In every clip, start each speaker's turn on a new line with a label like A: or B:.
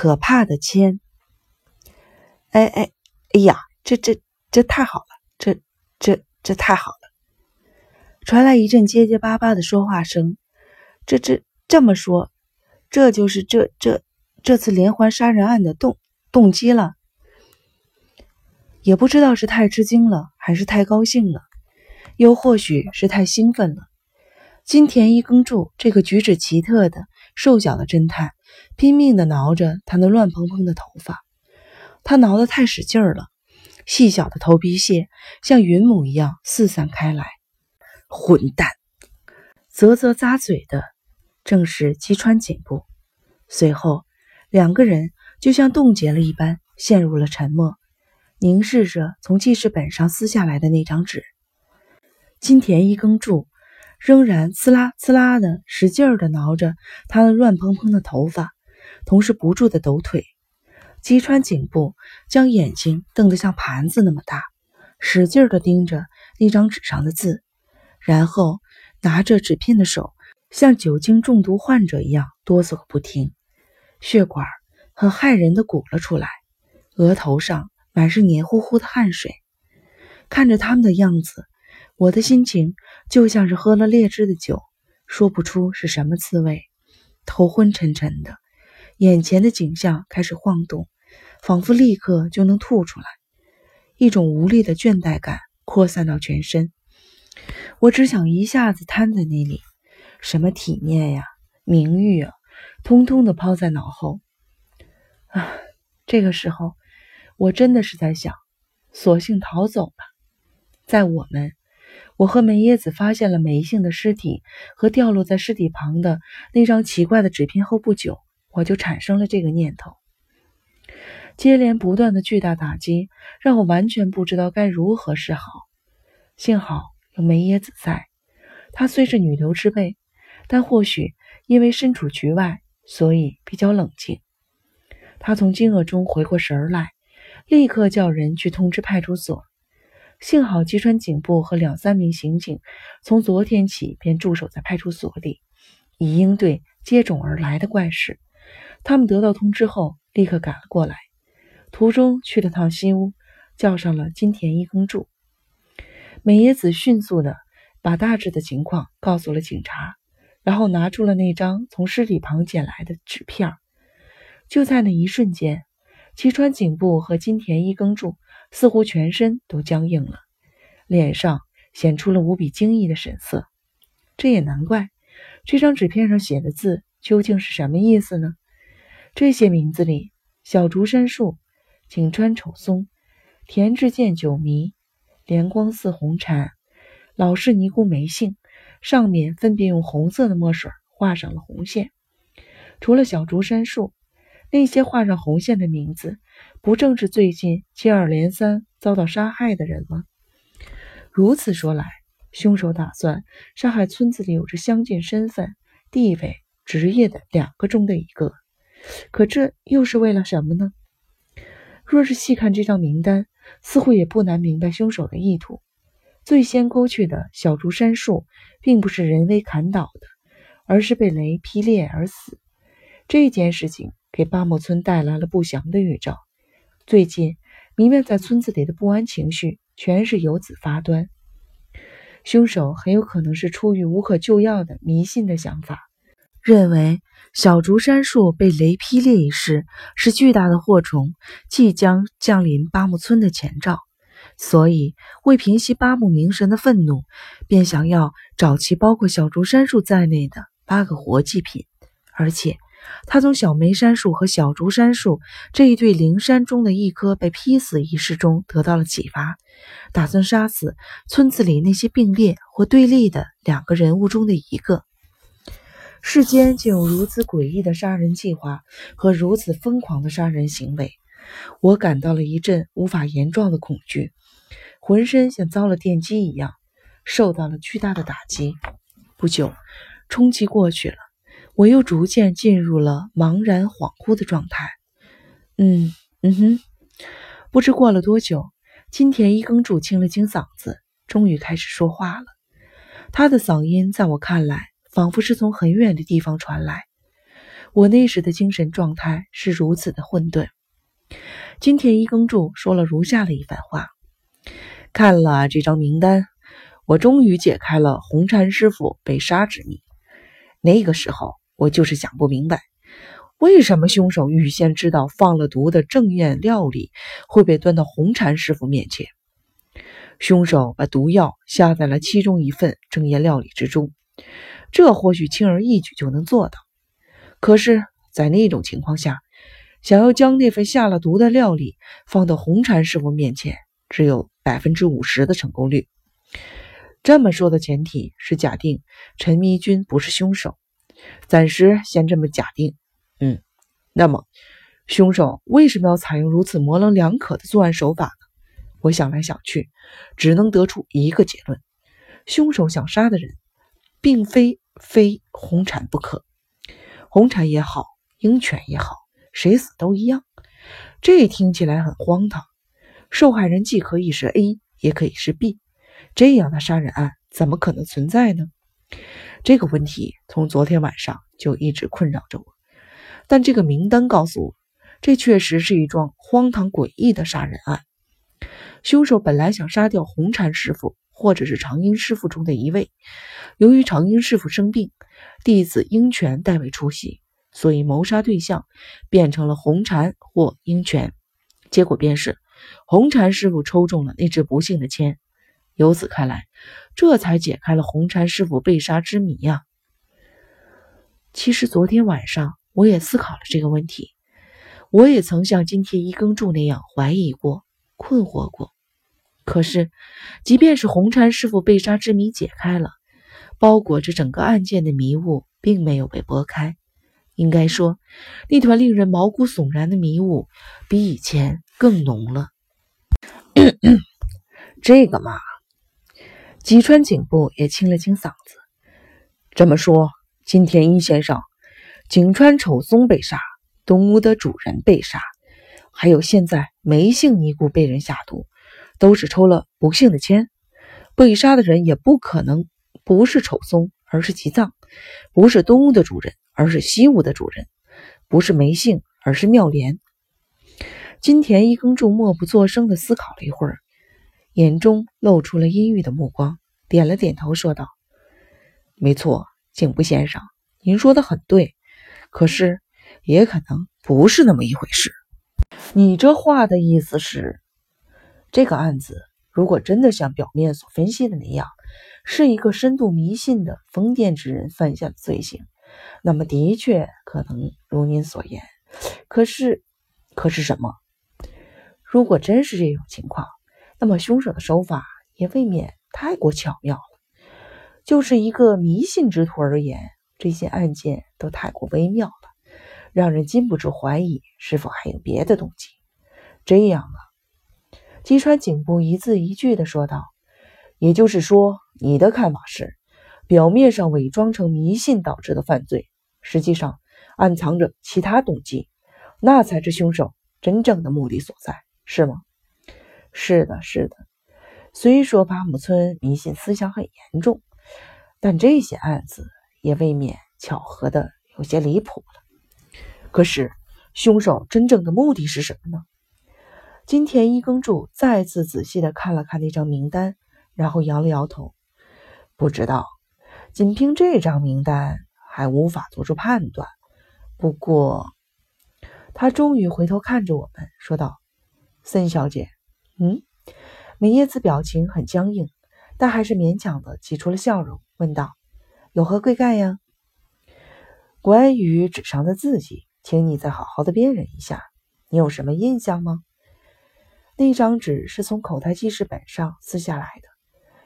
A: 可怕的签。哎哎哎呀，这这这太好了，这这这太好了！传来一阵结结巴巴的说话声。这这这么说，这就是这这这次连环杀人案的动动机了。也不知道是太吃惊了，还是太高兴了，又或许是太兴奋了。金田一耕助这个举止奇特的瘦小的侦探，拼命地挠着他那乱蓬蓬的头发。他挠得太使劲了，细小的头皮屑像云母一样四散开来。混蛋！啧啧咂嘴的正是击川颈部。随后，两个人就像冻结了一般，陷入了沉默。凝视着从记事本上撕下来的那张纸，金田一耕助仍然呲啦呲啦的使劲儿的挠着他那乱蓬蓬的头发，同时不住的抖腿。击穿颈部，将眼睛瞪得像盘子那么大，使劲儿的盯着那张纸上的字，然后拿着纸片的手像酒精中毒患者一样哆嗦个不停，血管很骇人的鼓了出来，额头上。满是黏糊糊的汗水，看着他们的样子，我的心情就像是喝了劣质的酒，说不出是什么滋味，头昏沉沉的，眼前的景象开始晃动，仿佛立刻就能吐出来，一种无力的倦怠感扩散到全身，我只想一下子瘫在那里，什么体面呀、名誉啊，通通的抛在脑后。啊，这个时候。我真的是在想，索性逃走吧。在我们，我和梅耶子发现了梅姓的尸体和掉落在尸体旁的那张奇怪的纸片后不久，我就产生了这个念头。接连不断的巨大打击让我完全不知道该如何是好。幸好有梅耶子在，她虽是女流之辈，但或许因为身处局外，所以比较冷静。她从惊愕中回过神来。立刻叫人去通知派出所。幸好吉川警部和两三名刑警从昨天起便驻守在派出所里，以应对接踵而来的怪事。他们得到通知后，立刻赶了过来。途中去了趟新屋，叫上了金田一耕助。美野子迅速的把大致的情况告诉了警察，然后拿出了那张从尸体旁捡来的纸片。就在那一瞬间。齐川颈部和金田一耕助似乎全身都僵硬了，脸上显出了无比惊异的神色。这也难怪，这张纸片上写的字究竟是什么意思呢？这些名字里，小竹山树、井川丑松、田志健九迷、莲光寺红禅、老式尼姑梅姓，上面分别用红色的墨水画上了红线。除了小竹山树。那些画上红线的名字，不正是最近接二连三遭到杀害的人吗？如此说来，凶手打算杀害村子里有着相近身份、地位、职业的两个中的一个。可这又是为了什么呢？若是细看这张名单，似乎也不难明白凶手的意图。最先勾去的小竹山树，并不是人为砍倒的，而是被雷劈裂而死。这件事情。给八木村带来了不祥的预兆。最近弥漫在村子里的不安情绪，全是由此发端。凶手很有可能是出于无可救药的迷信的想法，认为小竹山树被雷劈裂一事是巨大的祸虫即将降临八木村的前兆，所以为平息八木明神的愤怒，便想要找齐包括小竹山树在内的八个活祭品，而且。他从小梅杉树和小竹杉树这一对灵山中的一棵被劈死一事中得到了启发，打算杀死村子里那些并列或对立的两个人物中的一个。世间竟有如此诡异的杀人计划和如此疯狂的杀人行为，我感到了一阵无法言状的恐惧，浑身像遭了电击一样，受到了巨大的打击。不久，冲击过去了。我又逐渐进入了茫然恍惚的状态。嗯嗯哼，不知过了多久，金田一耕助清了清嗓子，终于开始说话了。他的嗓音在我看来，仿佛是从很远的地方传来。我那时的精神状态是如此的混沌。金田一耕助说了如下的一番话：看了这张名单，我终于解开了红禅师傅被杀之谜。那个时候，我就是想不明白，为什么凶手预先知道放了毒的正宴料理会被端到红禅师傅面前。凶手把毒药下在了其中一份正宴料理之中，这或许轻而易举就能做到。可是，在那种情况下，想要将那份下了毒的料理放到红禅师傅面前，只有百分之五十的成功率。这么说的前提是假定陈迷君不是凶手，暂时先这么假定。嗯，那么凶手为什么要采用如此模棱两可的作案手法呢？我想来想去，只能得出一个结论：凶手想杀的人，并非非红产不可。红产也好，鹰犬也好，谁死都一样。这听起来很荒唐。受害人既可以是 A，也可以是 B，这样的杀人案怎么可能存在呢？这个问题从昨天晚上就一直困扰着我。但这个名单告诉我，这确实是一桩荒唐诡异的杀人案。凶手本来想杀掉红禅师傅，或者是长英师傅中的一位。由于长英师傅生病，弟子英泉代为出席，所以谋杀对象变成了红禅或鹰泉。结果便是红禅师傅抽中了那支不幸的签。由此看来，这才解开了红禅师傅被杀之谜呀。其实昨天晚上我也思考了这个问题，我也曾像今天一耕助那样怀疑过。困惑过，可是，即便是红禅师傅被杀之谜解开了，包裹着整个案件的迷雾并没有被拨开。应该说，那团令人毛骨悚然的迷雾比以前更浓了。这个嘛，吉川警部也清了清嗓子。这么说，金田一先生、井川丑松被杀，东屋的主人被杀。还有现在梅姓尼姑被人下毒，都是抽了不幸的签。被杀的人也不可能不是丑松，而是吉藏；不是东屋的主人，而是西屋的主人；不是梅姓，而是妙莲。金田一耕助默不作声地思考了一会儿，眼中露出了阴郁的目光，点了点头，说道：“没错，警部先生，您说的很对。可是，也可能不是那么一回事。”你这话的意思是，这个案子如果真的像表面所分析的那样，是一个深度迷信的封建之人犯下的罪行，那么的确可能如您所言。可是，可是什么？如果真是这种情况，那么凶手的手法也未免太过巧妙了。就是一个迷信之徒而言，这些案件都太过微妙了。让人禁不住怀疑，是否还有别的动机？这样啊，吉川警部一字一句的说道：“也就是说，你的看法是，表面上伪装成迷信导致的犯罪，实际上暗藏着其他动机，那才是凶手真正的目的所在，是吗？”“是的，是的。虽说八木村迷信思想很严重，但这些案子也未免巧合的有些离谱了。”可是，凶手真正的目的是什么呢？金田一耕助再次仔细的看了看那张名单，然后摇了摇头，不知道。仅凭这张名单还无法做出判断。不过，他终于回头看着我们，说道：“森小姐，嗯？”美叶子表情很僵硬，但还是勉强的挤出了笑容，问道：“有何贵干呀？”关于纸上的字迹。请你再好好的辨认一下，你有什么印象吗？那张纸是从口袋记事本上撕下来的。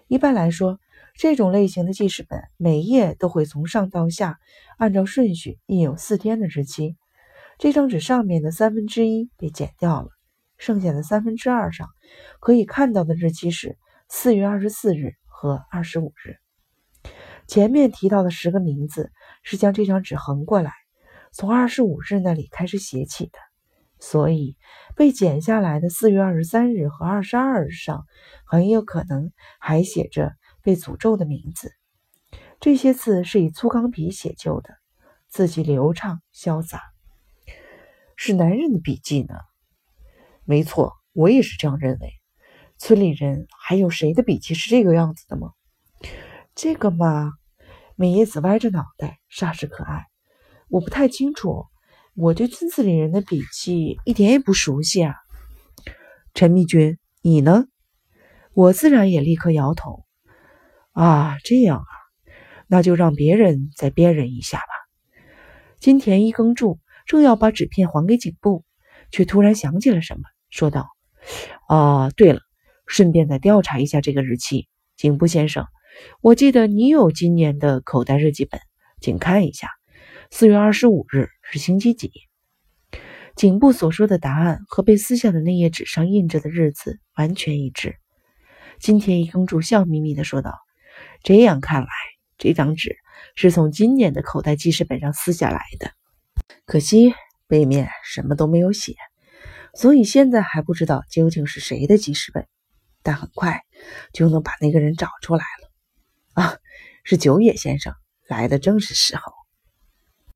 A: 一般来说，这种类型的记事本每页都会从上到下按照顺序印有四天的日期。这张纸上面的三分之一被剪掉了，剩下的三分之二上可以看到的日期是四月二十四日和二十五日。前面提到的十个名字是将这张纸横过来。从二十五日那里开始写起的，所以被剪下来的四月二十三日和二十二日上很有可能还写着被诅咒的名字。这些字是以粗钢笔写就的，字迹流畅潇洒。是男人的笔记呢？没错，我也是这样认为。村里人还有谁的笔记是这个样子的吗？这个嘛，美叶子歪着脑袋，煞是可爱。我不太清楚，我对村子里人的笔记一点也不熟悉啊。陈密君，你呢？我自然也立刻摇头。啊，这样啊，那就让别人再辨认一下吧。金田一耕助正要把纸片还给警部，却突然想起了什么，说道：“啊，对了，顺便再调查一下这个日期。警部先生，我记得你有今年的口袋日记本，请看一下，四月二十五日是星期几？”警部所说的答案和被撕下的那页纸上印着的日子完全一致。金田一耕助笑眯眯地说道。这样看来，这张纸是从今年的口袋记事本上撕下来的。可惜背面什么都没有写，所以现在还不知道究竟是谁的记事本。但很快就能把那个人找出来了。啊，是九野先生来的正是时候。